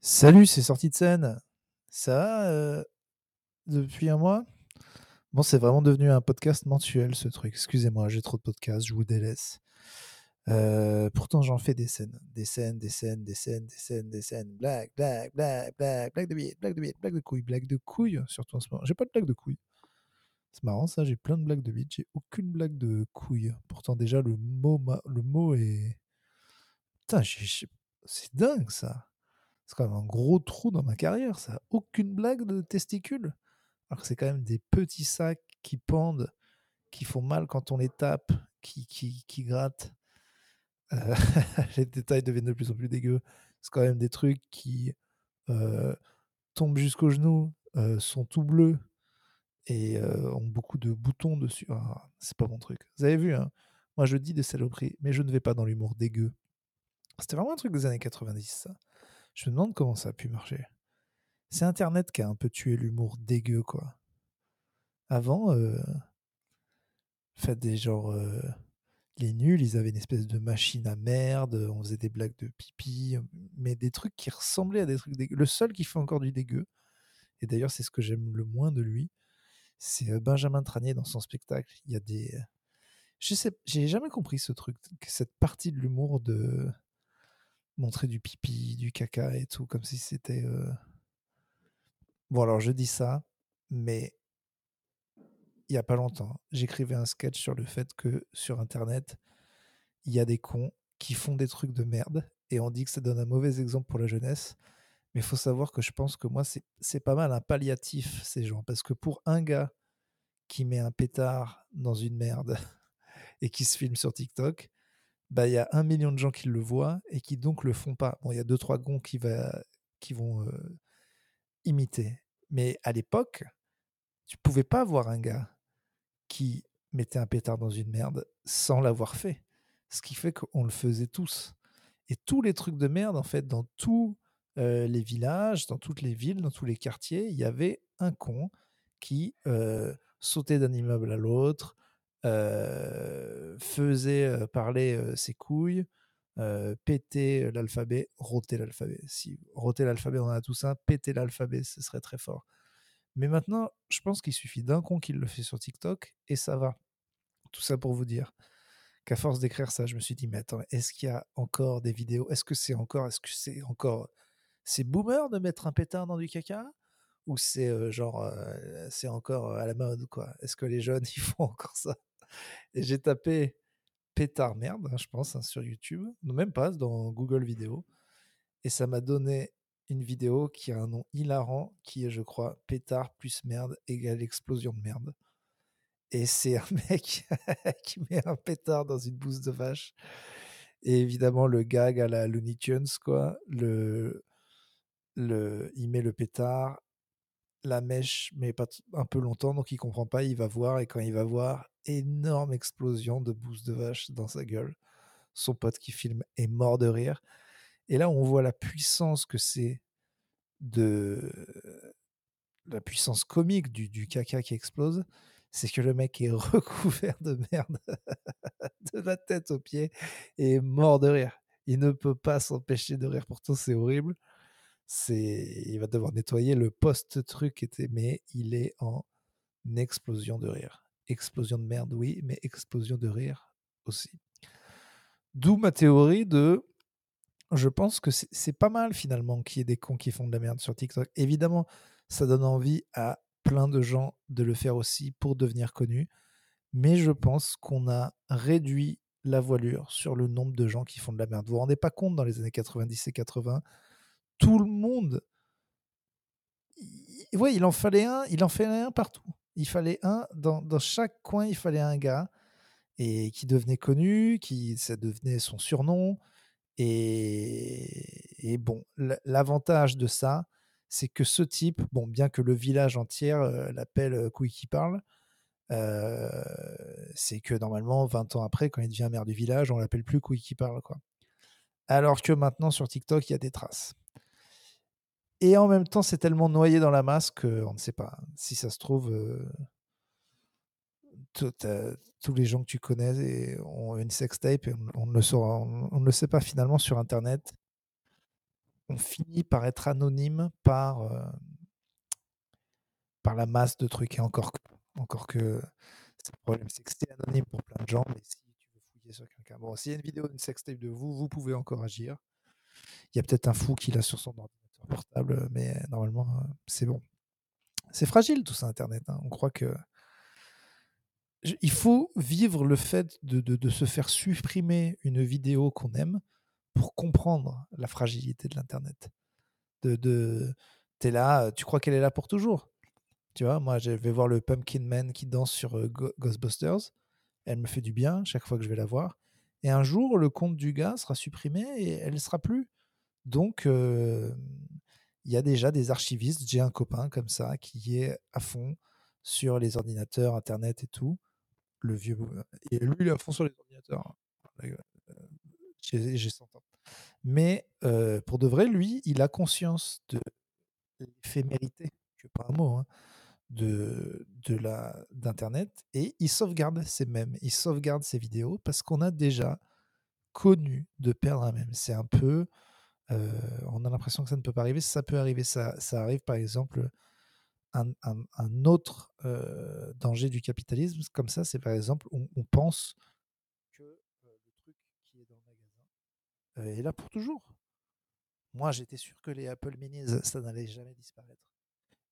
Salut, c'est sorti de scène. Ça va, heu, depuis un mois? Bon, c'est vraiment devenu un podcast mensuel ce truc. Excusez-moi, j'ai trop de podcasts, je vous délaisse. Heu, pourtant j'en fais des scènes, des scènes, des scènes, des scènes, des scènes, des scènes, blague, blague, blague, blague, blague de billette, blague de billette, blague de couilles, blague de couilles, surtout en ce moment. J'ai pas de blague de couilles. C'est marrant ça, j'ai plein de blagues de bite, j'ai aucune blague de couilles. Pourtant déjà le mot le mot est putain, c'est dingue ça! C'est quand même un gros trou dans ma carrière ça. Aucune blague de testicules? Alors que c'est quand même des petits sacs qui pendent, qui font mal quand on les tape, qui grattent. Heu, les détails deviennent de plus en plus dégueux. C'est quand même des trucs qui, heu, tombent jusqu'aux genoux, heu, sont tout bleus et ont beaucoup de boutons dessus. Ah, c'est pas mon truc. Vous avez vu, hein? Moi je dis des saloperies, mais je ne vais pas dans l'humour dégueu. C'était vraiment un truc des années 90 ça. Je me demande comment ça a pu marcher. C'est internet qui a un peu tué l'humour dégueu, quoi. Avant, heu faites des genre, heu, les nuls, ils avaient une espèce de machine à merde, on faisait des blagues de pipi, mais des trucs qui ressemblaient à des trucs dégueux. Le seul qui fait encore du dégueu et d'ailleurs c'est ce que j'aime le moins de lui, c'est, heu, Benjamin Tranier dans son spectacle. Il y a des, heu je sais j'ai jamais compris ce truc, cette partie de l'humour de montrer du pipi, du caca et tout, comme si c'était, heu bon alors je dis ça, mais il y a pas longtemps, j'écrivais un sketch sur le fait que, sur internet, il y a des cons qui font des trucs de merde et on dit que ça donne un mauvais exemple pour la jeunesse. Mais il faut savoir que je pense que moi c'est pas mal un palliatif ces gens, parce que pour un gars qui met un pétard dans une merde et qui se filme sur TikTok, bah, il y a 1 000 000 de gens qui le voient et qui donc le font pas. Bon, il y a 2-3 cons qui va qui vont, imiter. Mais à l'époque, tu pouvais pas voir un gars qui mettait un pétard dans une merde sans l'avoir fait. Ce qui fait qu'on le faisait tous et tous les trucs de merde en fait dans tous, les villages, dans toutes les villes, dans tous les quartiers, il y avait un con qui, sautait d'un immeuble à l'autre, faisait, heu, parler, heu, ses couilles, pétait l'alphabet, rotait l'alphabet. Si roter l'alphabet, on en a tous un, péter l'alphabet, ce serait très fort. Mais maintenant, je pense qu'il suffit d'un con qui le fait sur TikTok et ça va. Tout ça pour vous dire qu'à force d'écrire ça, je me suis dit: «Mais attends, est-ce qu'il y a encore des vidéos? Est-ce que c'est encore est-ce que c'est encore c'est boomer de mettre un pétard dans du caca? Ou c'est, genre, c'est encore, à la mode, quoi? Est-ce que les jeunes, ils font encore ça?» Et j'ai tapé «pétard merde», hein, je pense, hein, sur YouTube. Non, même pas, dans Google Vidéos et ça m'a donné une vidéo qui a un nom hilarant qui est, je crois, «pétard plus merde égale explosion de merde» et c'est un mec qui met un pétard dans une bouse de vache et évidemment le gag à la Looney Tunes, quoi. Le il met le pétard, la mèche met pas un peu longtemps, donc il comprend pas, il va voir et quand il va voir, énorme explosion de bouse de vache dans sa gueule. Son pote qui filme est mort de rire et là, on voit la puissance que c'est de la puissance comique du du caca qui explose. C'est que le mec est recouvert de merde de la tête aux pieds et est mort de rire. Il ne peut pas s'empêcher de rire, pourtant c'est horrible. Il va devoir nettoyer le post truc était mais il est en explosion de rire. Explosion de merde, oui, mais explosion de rire aussi. D'où ma théorie de je pense que c'est pas mal finalement qu'il y ait des cons qui font de la merde sur TikTok. Évidemment, ça donne envie à plein de gens de le faire aussi pour devenir connus, mais je pense qu'on a réduit la voilure sur le nombre de gens qui font de la merde. Vous vous rendez pas compte dans les années 90 et 80, tout le monde i ouais, il en fallait un il en fallait un partout. Il fallait un dans chaque coin, il fallait un gars et qui devenait connu, qui ça devenait son surnom et bon, l'a l'avantage de ça, c'est que ce type, bien que le village entier, heu, l'appelle, heu, Couille qui parle, heu, c'est que normalement 20 ans après, quand il devient maire du village, on l'appelle plus Couille qui parle, quoi. Alors que maintenant sur TikTok, il y a des traces et en même temps, c'est tellement noyé dans la masse qu'on ne sait pas. Si ça se trouve, heu, tous les gens que tu connais ont une sextape et on ne le sait pas finalement sur internet. on finit par être anonyme par, euh, la masse de trucs. Et encore que, encore que le problème, c'est que c'est anonyme pour plein de gens, mais si tu veux fouiller sur quelqu'un, bon, s'il y a une vidéo d'une sextape de vous, vous pouvez encore agir. Il y a peut-être un fou qui l'a sur son ordinateur portable, mais normalement, euh, c'est bon. C'est fragile tout ça, Internet. Hein. On croit que. Il faut vivre le fait de, de, se faire supprimer une vidéo qu'on aime pour comprendre la fragilité de l'Internet. De, de, T'es là, tu crois qu'elle est là pour toujours. Tu vois, moi, je vais voir le Pumpkin Man qui danse sur Ghostbusters. Elle me fait du bien chaque fois que je vais la voir. Et un jour, le compte du gars sera supprimé et elle ne sera plus. Donc, il y a déjà des archivistes. J'ai un copain comme ça qui est à fond sur les ordinateurs, Internet et tout. Le vieux. Lui, il est à fond sur les ordinateurs. J'ai 100 ans. Mais pour de vrai, lui, il a conscience de l'éphémérité, que pas un mot, hein, de, de la d'internet et il sauvegarde ses mèmes, il sauvegarde ses vidéos parce qu'on a déjà connu de perdre un mème. C'est un peu, euh, on a l'impression que ça ne peut pas arriver, ça peut arriver, ça, arrive par exemple. Un, un, autre euh, danger du capitalisme, comme ça, c'est par exemple, on, pense que euh, le truc qui est dans le magasin est là pour toujours. Moi, j'étais sûr que les Apple Minis, ça n'allait jamais disparaître.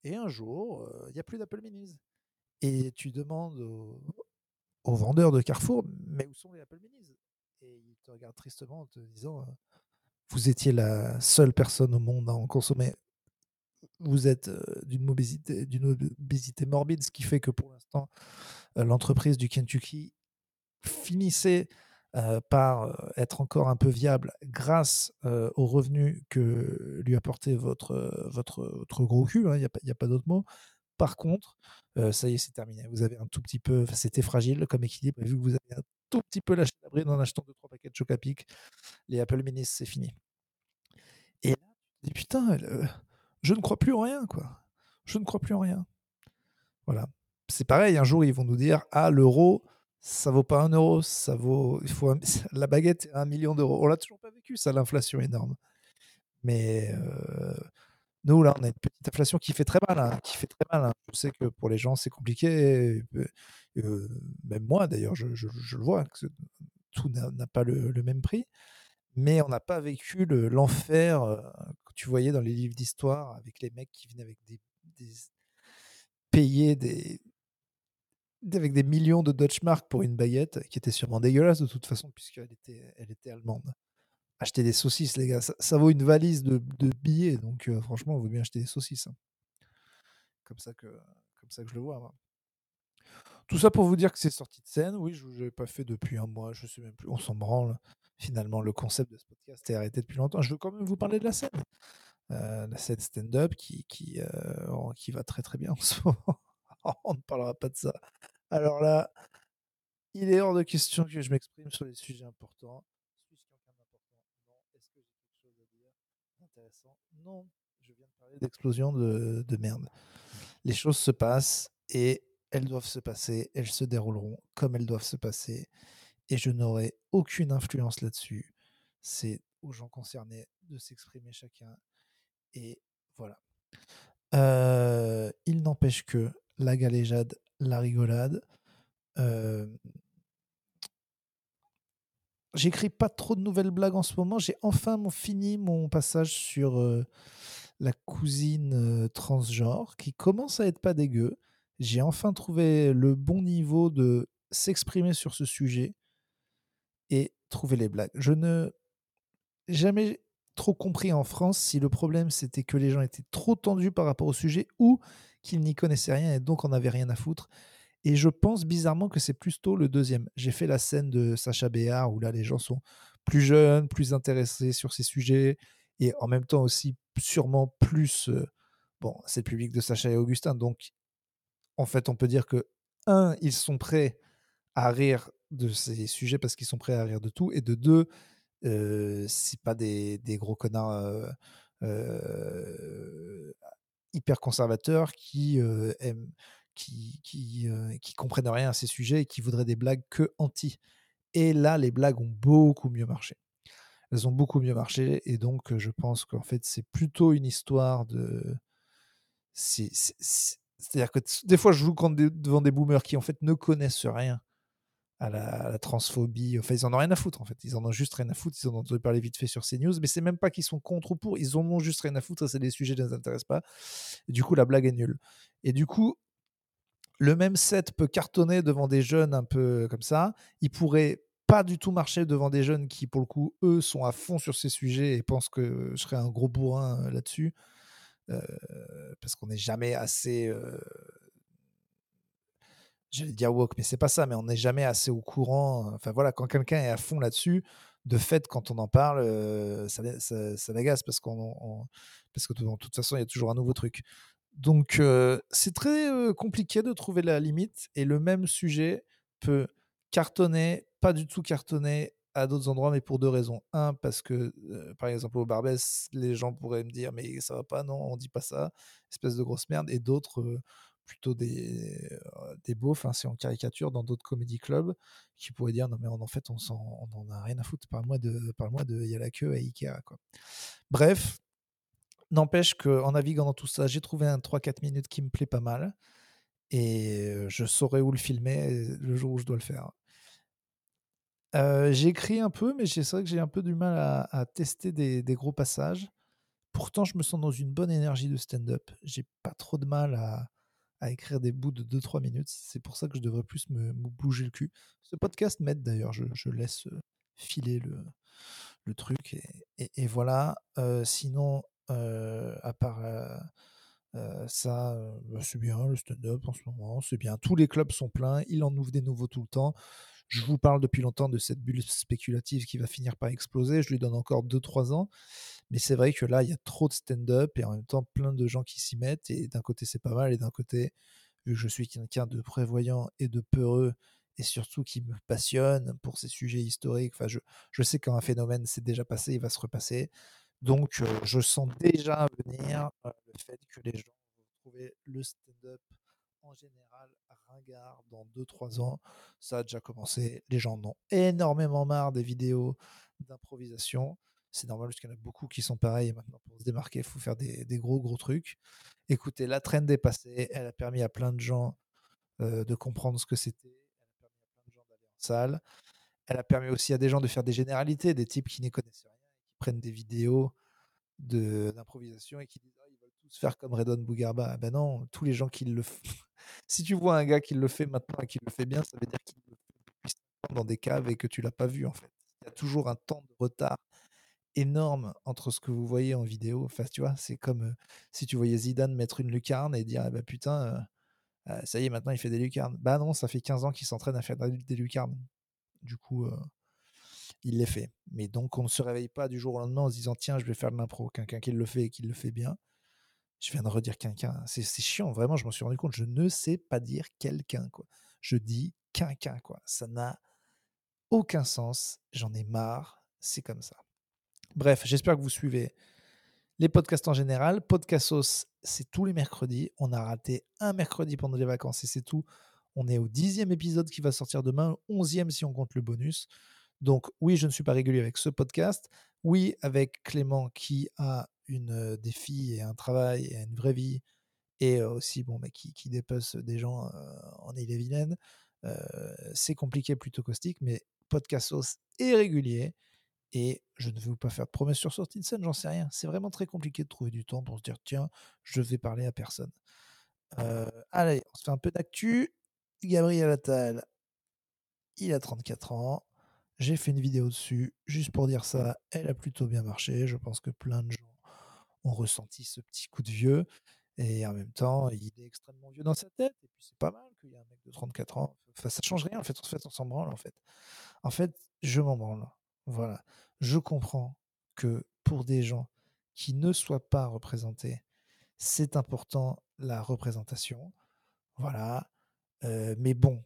Et un jour, il n'y a plus d'Apple Minis. Et tu demandes aux, vendeurs de Carrefour, mais où sont les Apple Minis? Et ils te regardent tristement en te disant, vous étiez la seule personne au monde à en consommer. Vous êtes d'une obésité, obésité morbide, ce qui fait que pour l'instant, l'entreprise du Kentucky finissait par être encore un peu viable grâce aux revenus que lui apportait votre, votre, gros cul, hein, il n'y a, pas d'autre mot. Par contre, ça y est, c'est terminé. Vous avez un tout petit peu, c'était fragile comme équilibre, vu que vous avez un tout petit peu lâché la bride en achetant 2-3 paquets de Chocapic, les Apple Minis, c'est fini. Et là, tu dis, putain, je ne crois plus en rien, quoi. Je ne crois plus en rien. Voilà. C'est pareil, un jour, ils vont nous dire, ah, l'euro, ça vaut pas un euro, ça vaut. Il faut la baguette un million d'euros. On l'a toujours pas vécu, ça, l'inflation énorme. Mais nous, là, on a une petite inflation qui fait très mal, hein, qui fait très mal. Hein. Je sais que pour les gens, c'est compliqué. Euh, même moi, d'ailleurs, je, le vois, que tout n'a pas le, même prix. Mais on n'a pas vécu l'enfer euh, que tu voyais dans les livres d'histoire avec les mecs qui venaient avec des, payer des, avec des millions de Deutschmark pour une baguette qui était sûrement dégueulasse de toute façon puisqu'elle était, elle était allemande. Acheter des saucisses, les gars, ça, vaut une valise de, billets, donc franchement, on vaut bien acheter des saucisses. Hein. Comme, ça que, comme ça que je le vois. Tout ça pour vous dire que c'est sorti de scène. Oui, je ne l'ai pas fait depuis un mois, je sais même plus, on s'en branle. Finalement, le concept de ce podcast est arrêté depuis longtemps. Je veux quand même vous parler de la scène. Euh, la scène stand-up qui, qui, euh, qui va très très bien en ce moment. on ne parlera pas de ça. Alors là, il est hors de question que je m'exprime sur les sujets importants. Suis-je quelqu'un d'important Non. Est-ce que j'ai quelque chose à dire intéressant Non. Je viens de parler d'explosion de, de merde. Les choses se passent et elles doivent se passer, elles se dérouleront comme elles doivent se passer. Et je n'aurai aucune influence là-dessus. C'est aux gens concernés de s'exprimer chacun. Et voilà. Euh, il n'empêche que la galéjade, la rigolade. J'écris pas trop de nouvelles blagues en ce moment. J'ai enfin fini mon passage sur la cousine transgenre qui commence à être pas dégueu. J'ai enfin trouvé le bon niveau de s'exprimer sur ce sujet et trouver les blagues. Je ne jamais trop compris en France si le problème c'était que les gens étaient trop tendus par rapport au sujet ou qu'ils n'y connaissaient rien et donc on n'avait rien à foutre. Et je pense bizarrement que c'est plutôt le deuxième. J'ai fait la scène de Sacha Béard où là les gens sont plus jeunes, plus intéressés sur ces sujets et en même temps aussi sûrement plus. Euh, bon, c'est le public de Sacha et Augustin, donc en fait on peut dire que un, ils sont prêts à rire de ces sujets parce qu'ils sont prêts à rire de tout, et de deux, euh, c'est pas des, gros connards euh, euh hyper conservateurs qui aiment, qui, euh, qui, comprennent rien à ces sujets et qui voudraient des blagues que anti. Et là, les blagues ont beaucoup mieux marché. elles ont beaucoup mieux marché. Et donc, je pense qu'en fait, c'est plutôt une histoire de. C'est-à-dire que des fois, je joue devant des boomers qui, en fait, ne connaissent rien à la, transphobie. Enfin, ils en ont rien à foutre, en fait. Ils en ont juste rien à foutre. Ils en ont entendu parler vite fait sur CNews. Mais c'est même pas qu'ils sont contre ou pour. Ils en ont juste rien à foutre. C'est des sujets qui ne les intéressent pas. du coup, la blague est nulle. Et du coup, le même set peut cartonner devant des jeunes un peu comme ça. Il pourrait pas du tout marcher devant des jeunes qui, pour le coup, eux, sont à fond sur ces sujets et pensent que je serais un gros bourrin euh, là-dessus. Euh, parce qu'on n'est jamais assez. Euh, j'allais dire woke, mais c'est pas ça, mais on n'est jamais assez au courant. Enfin voilà, quand quelqu'un est à fond là-dessus, de fait, quand on en parle, ça, ça, l'agace parce, qu'on, parce que de toute façon, il y a toujours un nouveau truc. Donc, c'est très compliqué de trouver la limite et le même sujet peut cartonner, pas du tout cartonner à d'autres endroits, mais pour deux raisons. Un, parce que, par exemple, au Barbès, les gens pourraient me dire, mais ça va pas, non, on dit pas ça, espèce de grosse merde. Et d'autres, plutôt des, des beaufs, hein, c'est en caricature dans d'autres comédie clubs, qui pourraient dire, non, mais en fait, on, on en a rien à foutre, parle-moi de, parle-moi de, il y a la queue à Ikea, quoi. Bref, N'empêche qu'en naviguant dans tout ça, j'ai trouvé un 3-4 minutes qui me plaît pas mal. Et je saurai où le filmer le jour où je dois le faire. J'écris un peu, mais c'est vrai que j'ai un peu du mal à, tester des, gros passages. Pourtant, je me sens dans une bonne énergie de stand-up. J'ai pas trop de mal à, écrire des bouts de 2-3 minutes. C'est pour ça que je devrais plus me, bouger le cul. Ce podcast m'aide d'ailleurs. Je, laisse filer le, truc. Et, voilà. sinon, à part ça, bah, c'est bien le stand-up en ce moment, c'est bien. Tous les clubs sont pleins, il en ouvre des nouveaux tout le temps. Je vous parle depuis longtemps de cette bulle spéculative qui va finir par exploser. Je lui donne encore 2-3 ans. Mais c'est vrai que là, il y a trop de stand-up et en même temps plein de gens qui s'y mettent. Et d'un côté, c'est pas mal. Et d'un côté, vu que je suis quelqu'un de prévoyant et de peureux, et surtout qui me passionne pour ces sujets historiques, enfin, je, je sais qu'un phénomène s'est déjà passé, il va se repasser. Donc, je sens déjà venir le fait que les gens vont trouver le stand-up en général ringard dans 2-3 ans. Ça a déjà commencé. Les gens en ont énormément marre des vidéos d'improvisation. C'est normal parce qu'il y en a beaucoup qui sont pareils. maintenant, pour se démarquer, il faut faire des, gros, gros trucs. Écoutez, la traîne est passée. Elle a permis à plein de gens de comprendre ce que c'était. Elle a permis à plein de gens d'aller en salle. Elle a permis aussi à des gens de faire des généralités, des types qui n'y connaissaient rien des vidéos d'improvisation et qui disent «Ah, ils veulent tous faire comme Redon Bougarba. Ah ben non, tous les gens qui le font. si tu vois un gars qui le fait maintenant et qui le fait bien, ça veut dire qu'il le fait dans des caves et que tu l'as pas vu en fait. Il y a toujours un temps de retard énorme entre ce que vous voyez en vidéo. Enfin, tu vois, c'est comme si tu voyais Zidane mettre une lucarne et dire ah bah putain, ça y est, maintenant il fait des lucarnes. Bah non, ça fait 15 ans qu'il s'entraîne à faire des lucarnes. Du coup, il les fait. Mais donc, on ne se réveille pas du jour au lendemain en se disant tiens, je vais faire de l'impro. Quelqu'un qui le fait et qui le fait bien. Je viens de redire quelqu'un. C'est chiant, vraiment, je m'en suis rendu compte. Je ne sais pas dire quelqu'un, quoi. Je dis quelqu'un, quoi. Ça n'a aucun sens. J'en ai marre. C'est comme ça. Bref, j'espère que vous suivez les podcasts en général. Podcastos, c'est tous les mercredis. On a raté un mercredi pendant les vacances et c'est tout. On est au dixième épisode qui va sortir demain, onzième si on compte le bonus. Donc oui, je ne suis pas régulier avec ce podcast. Oui, avec Clément qui a une, des et un travail et une vraie vie et aussi bon, mais qui, qui dépasse des gens en Ille-et-Vilaine. c'est compliqué, plutôt caustique, mais podcast sauce est régulier. Et je ne vais pas faire de promesses sur sortie de scène, j'en sais rien. C'est vraiment très compliqué de trouver du temps pour se dire tiens, je vais parler à personne. allez, on se fait un peu d'actu. Gabriel Attal, il a 34 ans. J'ai fait une vidéo dessus, juste pour dire ça, elle a plutôt bien marché. Je pense que plein de gens ont ressenti ce petit coup de vieux. Et en même temps, il est extrêmement vieux dans sa tête. Et puis c'est pas mal qu'il y ait un mec de 34 ans. Enfin, ça change rien. En fait, en fait on s'en branle. En fait, en fait je m'en branle. Voilà. Je comprends que pour des gens qui ne soient pas représentés, c'est important la représentation. Voilà. Euh, mais bon,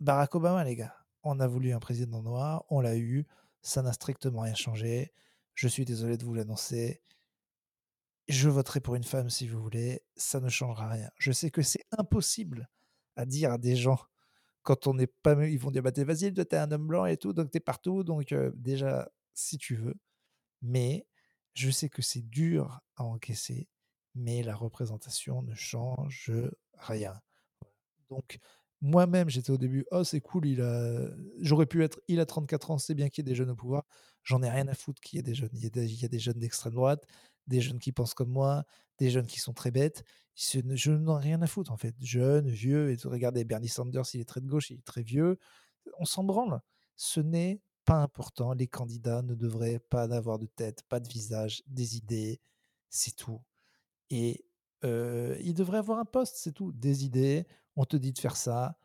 Barack Obama, les gars, on a voulu un président noir, on l'a eu, ça n'a strictement rien changé. Je suis désolé de vous l'annoncer. Je voterai pour une femme si vous voulez, ça ne changera rien. Je sais que c'est impossible à dire à des gens quand on n'est pas. Ils vont dire bah, vas-y, toi, t'es un homme blanc et tout, donc t'es partout. Donc, euh, déjà, si tu veux, mais je sais que c'est dur à encaisser, mais la représentation ne change rien. Donc, moi-même, j'étais au début, oh, c'est cool, il a... j'aurais pu être, il a 34 ans, c'est bien qu'il y ait des jeunes au pouvoir. J'en ai rien à foutre qu'il y ait des jeunes. Il y a des, jeunes d'extrême droite, des jeunes qui pensent comme moi, des jeunes qui sont très bêtes. Je n'en ai rien à foutre, en fait. Jeunes, vieux, et regardez, Bernie Sanders, il est très de gauche, il est très vieux. On s'en branle. Ce n'est pas important. Les candidats ne devraient pas avoir de tête, pas de visage, des idées. C'est tout. Et euh, il devrait avoir un poste, c'est tout. Des idées, on te dit de faire ça.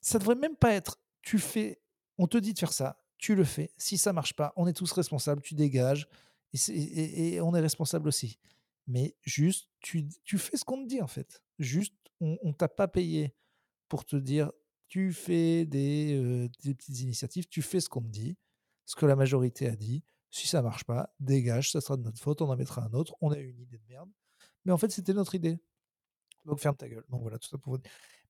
Ça devrait même pas être tu fais, on te dit de faire ça, tu le fais. Si ça marche pas, on est tous responsables, tu dégages et, on est responsable aussi. Mais juste, tu, tu fais ce qu'on te dit en fait. Juste, on, on t'a pas payé pour te dire tu fais des, euh, des, petites initiatives, tu fais ce qu'on te dit, ce que la majorité a dit. Si ça marche pas, dégage, ça sera de notre faute, on en mettra un autre. On a une idée de merde. Mais en fait, c'était notre idée. Donc ferme ta gueule. Donc voilà, tout ça pour vous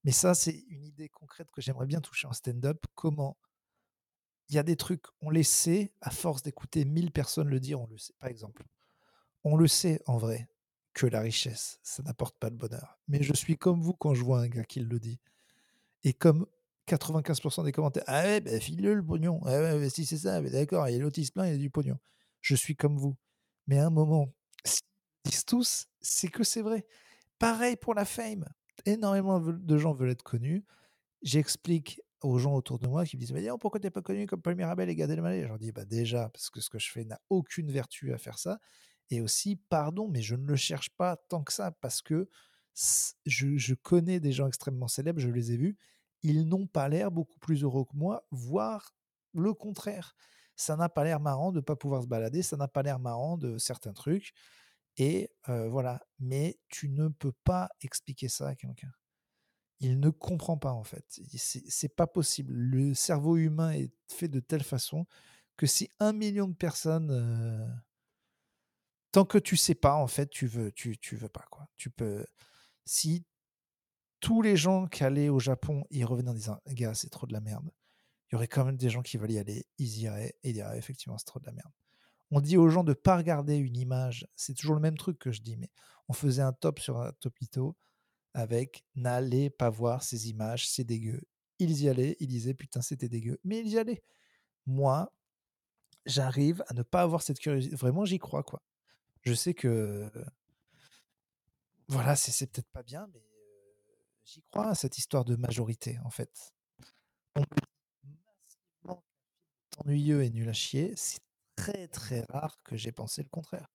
Mais ça, c'est une idée concrète que j'aimerais bien toucher en stand-up. Comment il y a des trucs, on les sait, à force d'écouter mille personnes le dire, on le sait. Par exemple, on le sait en vrai que la richesse, ça n'apporte pas de bonheur. Mais je suis comme vous quand je vois un gars qui le dit. Et comme 95% des commentaires, ah ouais, bah, file-le le pognon. Ah ouais, si c'est ça, d'accord, et l'autre il se plaint, il y a du pognon. Je suis comme vous. Mais à un moment, ils disent tous, c'est que c'est vrai. Pareil pour la fame. Énormément de gens veulent être connus. J'explique aux gens autour de moi qui me disent Mais pourquoi t'es pas connu comme Paul Mirabel et Gad Elmaleh? Je leur dis bah, Déjà, parce que ce que je fais n'a aucune vertu à faire ça. Et aussi, pardon, mais je ne le cherche pas tant que ça parce que je, je connais des gens extrêmement célèbres, je les ai vus. Ils n'ont pas l'air beaucoup plus heureux que moi, voire le contraire. Ça n'a pas l'air marrant de ne pas pouvoir se balader, ça n'a pas l'air marrant de certains trucs. Et voilà. Mais tu ne peux pas expliquer ça à quelqu'un. Il ne comprend pas en fait. C'est pas possible. Le cerveau humain est fait de telle façon que si un million de personnes, tant que tu sais pas en fait, tu veux, tu, veux pas quoi. Tu peux. Si tous les gens qui allaient au Japon, ils revenaient en disant, gars, c'est trop de la merde. Il y aurait quand même des gens qui veulent y aller, ils iraient et ils diraient effectivement c'est trop de la merde on dit aux gens de ne pas regarder une image. C'est toujours le même truc que je dis, mais on faisait un top sur un topito avec n'allez pas voir ces images, c'est dégueu. Ils y allaient, ils disaient putain, c'était dégueu, mais ils y allaient. Moi, j'arrive à ne pas avoir cette curiosité. Vraiment, j'y crois, quoi. Je sais que. Voilà, c'est peut-être pas bien, mais j'y crois à cette histoire de majorité, en fait. On ennuyeux et nul à chier, c'est très très rare que j'ai pensé le contraire.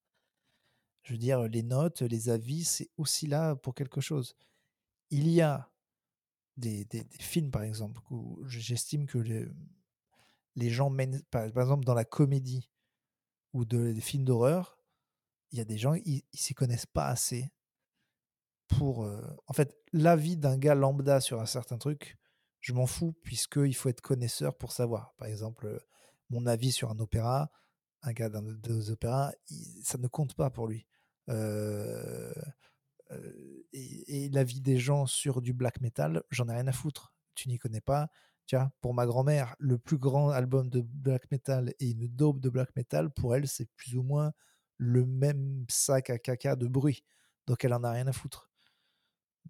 Je veux dire, les notes, les avis, c'est aussi là pour quelque chose. Il y a des, des, films, par exemple, où j'estime que les, les gens mènent, par, exemple, dans la comédie ou de, des films d'horreur, il y a des gens, ils ne s'y connaissent pas assez pour. Euh, en fait, l'avis d'un gars lambda sur un certain truc, je m'en fous, puisqu'il faut être connaisseur pour savoir. Par exemple, mon avis sur un opéra, un gars d'un deux opéras, ça ne compte pas pour lui. Euh, euh, et, la vie des gens sur du black metal, j'en ai rien à foutre. Tu n'y connais pas. Tiens, pour ma grand-mère, le plus grand album de black metal et une daube de black metal, pour elle, c'est plus ou moins le même sac à caca de bruit. Donc elle en a rien à foutre.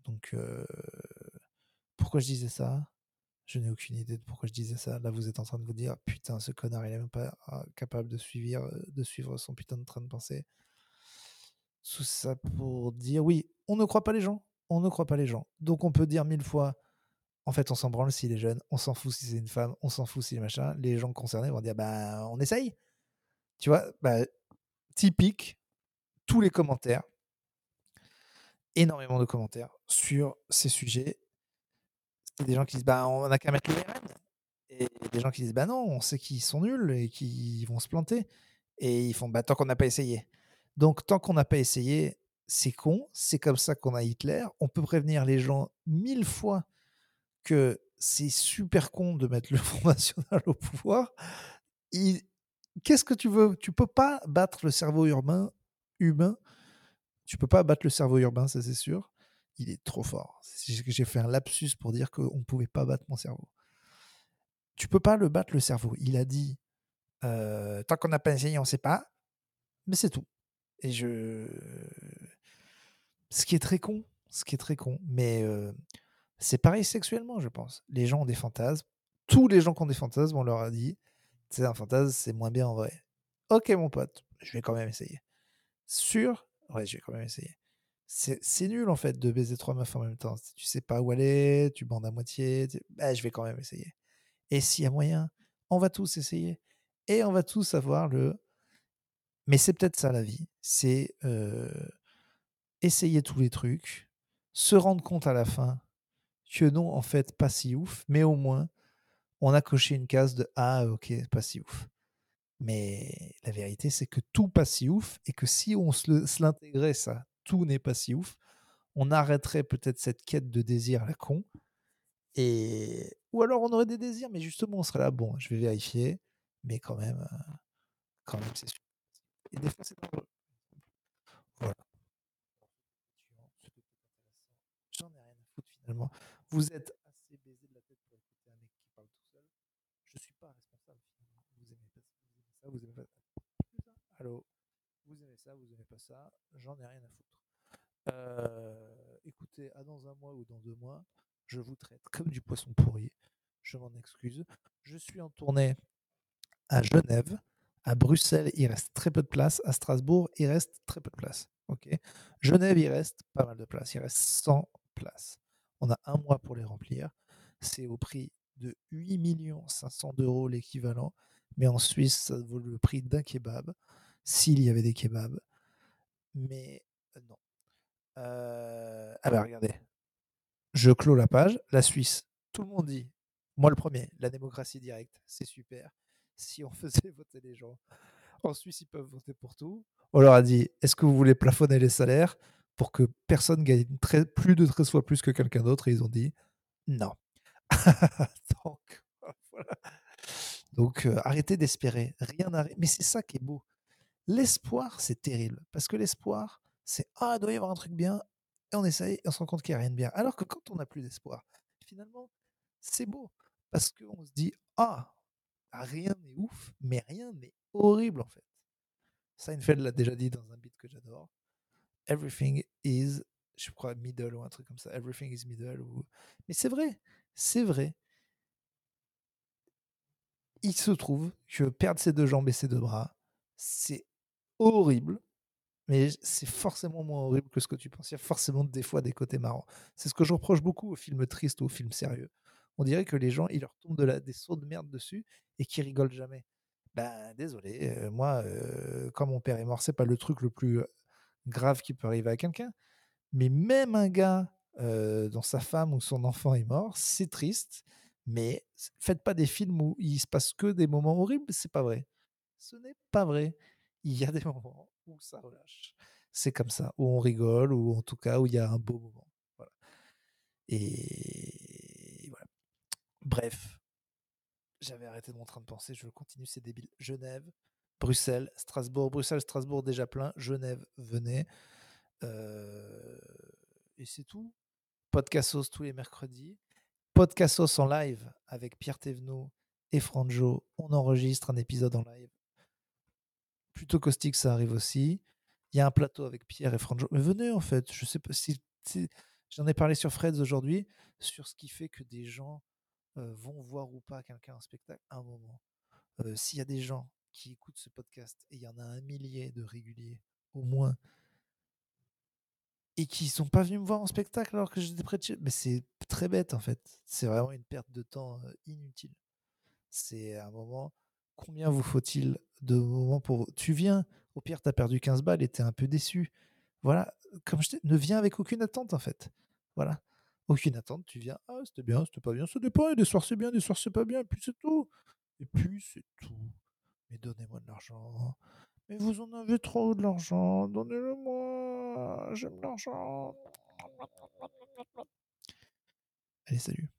Donc euh, pourquoi je disais ça? Je n'ai aucune idée de pourquoi je disais ça. Là, vous êtes en train de vous dire, putain, ce connard, il est même pas ah, capable de suivre, euh, de suivre son putain de train de pensée. Tout ça pour dire, oui, on ne croit pas les gens. On ne croit pas les gens. Donc, on peut dire mille fois, en fait, on s'en branle s'il est jeune, on s'en fout si c'est une femme, on s'en fout si est machin. Les gens concernés vont dire, bah, on essaye. Tu vois, bah, typique, tous les commentaires, énormément de commentaires sur ces sujets a des gens qui disent bah on a qu'à mettre les RN. Et des gens qui disent bah non, on sait qu'ils sont nuls et qu'ils vont se planter. Et ils font bah tant qu'on n'a pas essayé. Donc tant qu'on n'a pas essayé, c'est con, c'est comme ça qu'on a Hitler. On peut prévenir les gens mille fois que c'est super con de mettre le Front National au pouvoir. Qu'est-ce que tu veux? Tu peux pas battre le cerveau urbain, humain. Tu peux pas battre le cerveau urbain, ça c'est sûr il est trop fort. J'ai fait un lapsus pour dire qu'on ne pouvait pas battre mon cerveau. Tu peux pas le battre le cerveau. Il a dit Heu, tant qu'on n'a pas essayé, on sait pas. Mais c'est tout et je ce qui est très con, ce qui est très con, mais heu, c'est pareil sexuellement, je pense. Les gens ont des fantasmes. Tous les gens qui ont des fantasmes, on leur a dit: «Tu sais, un fantasme, c'est moins bien en vrai». OK, mon pote, je vais quand même essayer. Sûr? Ouais, je vais quand même essayer. C'est nul, en fait, de baiser 3 meufs en même temps. Tu sais pas où aller, tu bandes à moitié, tu bah, je vais quand même essayer et s'il y a moyen, on va tous essayer et on va tous avoir le mais c'est peut-être ça la vie, c'est, heu, essayer tous les trucs, se rendre compte à la fin que non, en fait, pas si ouf, mais au moins, on a coché une case de: «Ah OK, pas si ouf». Mais la vérité, c'est que tout pas si ouf et que si on se l'intégrait ça, tout n'est pas si ouf, on arrêterait peut-être cette quête de désir à la con et ou alors on aurait des désirs, mais justement on serait là: «Bon, je vais vérifier, mais quand même, heu, quand même c'est sûr» et des fois c'est dangereux. Voilà. J'en ai rien à foutre finalement. Vous êtes assez baisé de la tête pour un mec qui parle tout seul. Je suis pas responsable. Vous aimez pas ça, vous aimez pas ça. Allô? Vous aimez ça, vous aimez pas ça, j'en ai rien à foutre. Heu, écoutez, à dans un mois ou dans 2 mois, je vous traite comme du poisson pourri. Je m'en excuse. Je suis en tournée à Genève, à Bruxelles, il reste très peu de place, à Strasbourg, il reste très peu de place. Genève, il reste pas mal de place, il reste 100 places. On a un mois pour les remplir. C'est au prix de 8 500 000 l'équivalent, mais en Suisse, ça vaut le prix d'un kebab, s'il y avait des kebabs. Mais heu, non. Bah, regardez, je clôt la page. La Suisse, tout le monde dit, moi le premier, la démocratie directe, c'est super. Si on faisait voter les gens. En Suisse, ils peuvent voter pour tout. On leur a dit: «Est-ce que vous voulez plafonner les salaires pour que personne gagne plus de 13 fois plus que quelqu'un d'autre?» et ils ont dit: «Non». Donc arrêtez d'espérer, rien mais c'est ça qui est beau. L'espoir, c'est terrible parce que l'espoir, c'est: «Ah, il doit y avoir un truc bien» et on essaye et on se rend compte qu'il y a rien de bien. Alors que quand on n'a plus d'espoir, finalement, c'est beau parce qu'on se dit: «Ah, rien n'est ouf, mais rien n'est horrible, en fait». Seinfeld l'a déjà dit dans un beat que j'adore. Everything is, je crois, middle ou un truc comme ça. Everything is middle ou mais c'est vrai, c'est vrai. Il se trouve que perdre ses 2 jambes et ses 2 bras, c'est horrible, mais c'est forcément moins horrible que ce que tu penses. Il y a forcément des fois des côtés marrants. C'est ce que je reproche beaucoup aux films tristes ou aux films sérieux. On dirait que les gens, ils leur tombent de des seaux de merde dessus et qu'ils rigolent jamais. Ben, désolé, heu, moi, heu, quand mon père est mort, c'est pas le truc le plus, heu, grave qui peut arriver à quelqu'un, mais même un gars, dont sa femme ou son enfant est mort, c'est triste, mais faites pas des films où il se passe que des moments horribles, c'est pas vrai. Ce n'est pas vrai. Il y a des moments où ça relâche. C'est comme ça, où on rigole ou en tout cas où il y a un beau moment. Voilà et voilà. Bref. J'avais arrêté de mon train de penser, je continue, c'est débile. Genève, Bruxelles, Strasbourg. Bruxelles, Strasbourg déjà plein. Genève, venez. Heu et c'est tout. Podcastos tous les mercredis. Podcastos en live avec Pierre Thévenot et Franjo. On enregistre un épisode en live. Plutôt caustique, ça arrive aussi. Il y a un plateau avec Pierre et Franjo. Mais venez en fait, je sais pas si j'en ai parlé sur Freds aujourd'hui, sur ce qui fait que des gens, heu, vont voir ou pas quelqu'un en spectacle à un moment. Heu, s'il y a des gens qui écoutent ce podcast et il y en a un millier de réguliers, au moins et qui sont pas venus me voir en spectacle alors que j'étais près de chez mais c'est très bête en fait. C'est vraiment une perte de temps, heu, inutile. C'est un moment, combien vous faut-il de moments pour tu viens, au pire tu as perdu 15 balles et tu es un peu déçu. Voilà, comme je ne viens avec aucune attente en fait. Voilà, aucune attente, tu viens: «Ah c'était bien, c'était pas bien», ça dépend, des soirs c'est bien, des soirs c'est pas bien et puis c'est tout et puis c'est tout. Mais donnez-moi de l'argent. «Mais vous en avez trop de l'argent, donnez-le-moi, j'aime l'argent». Allez salut.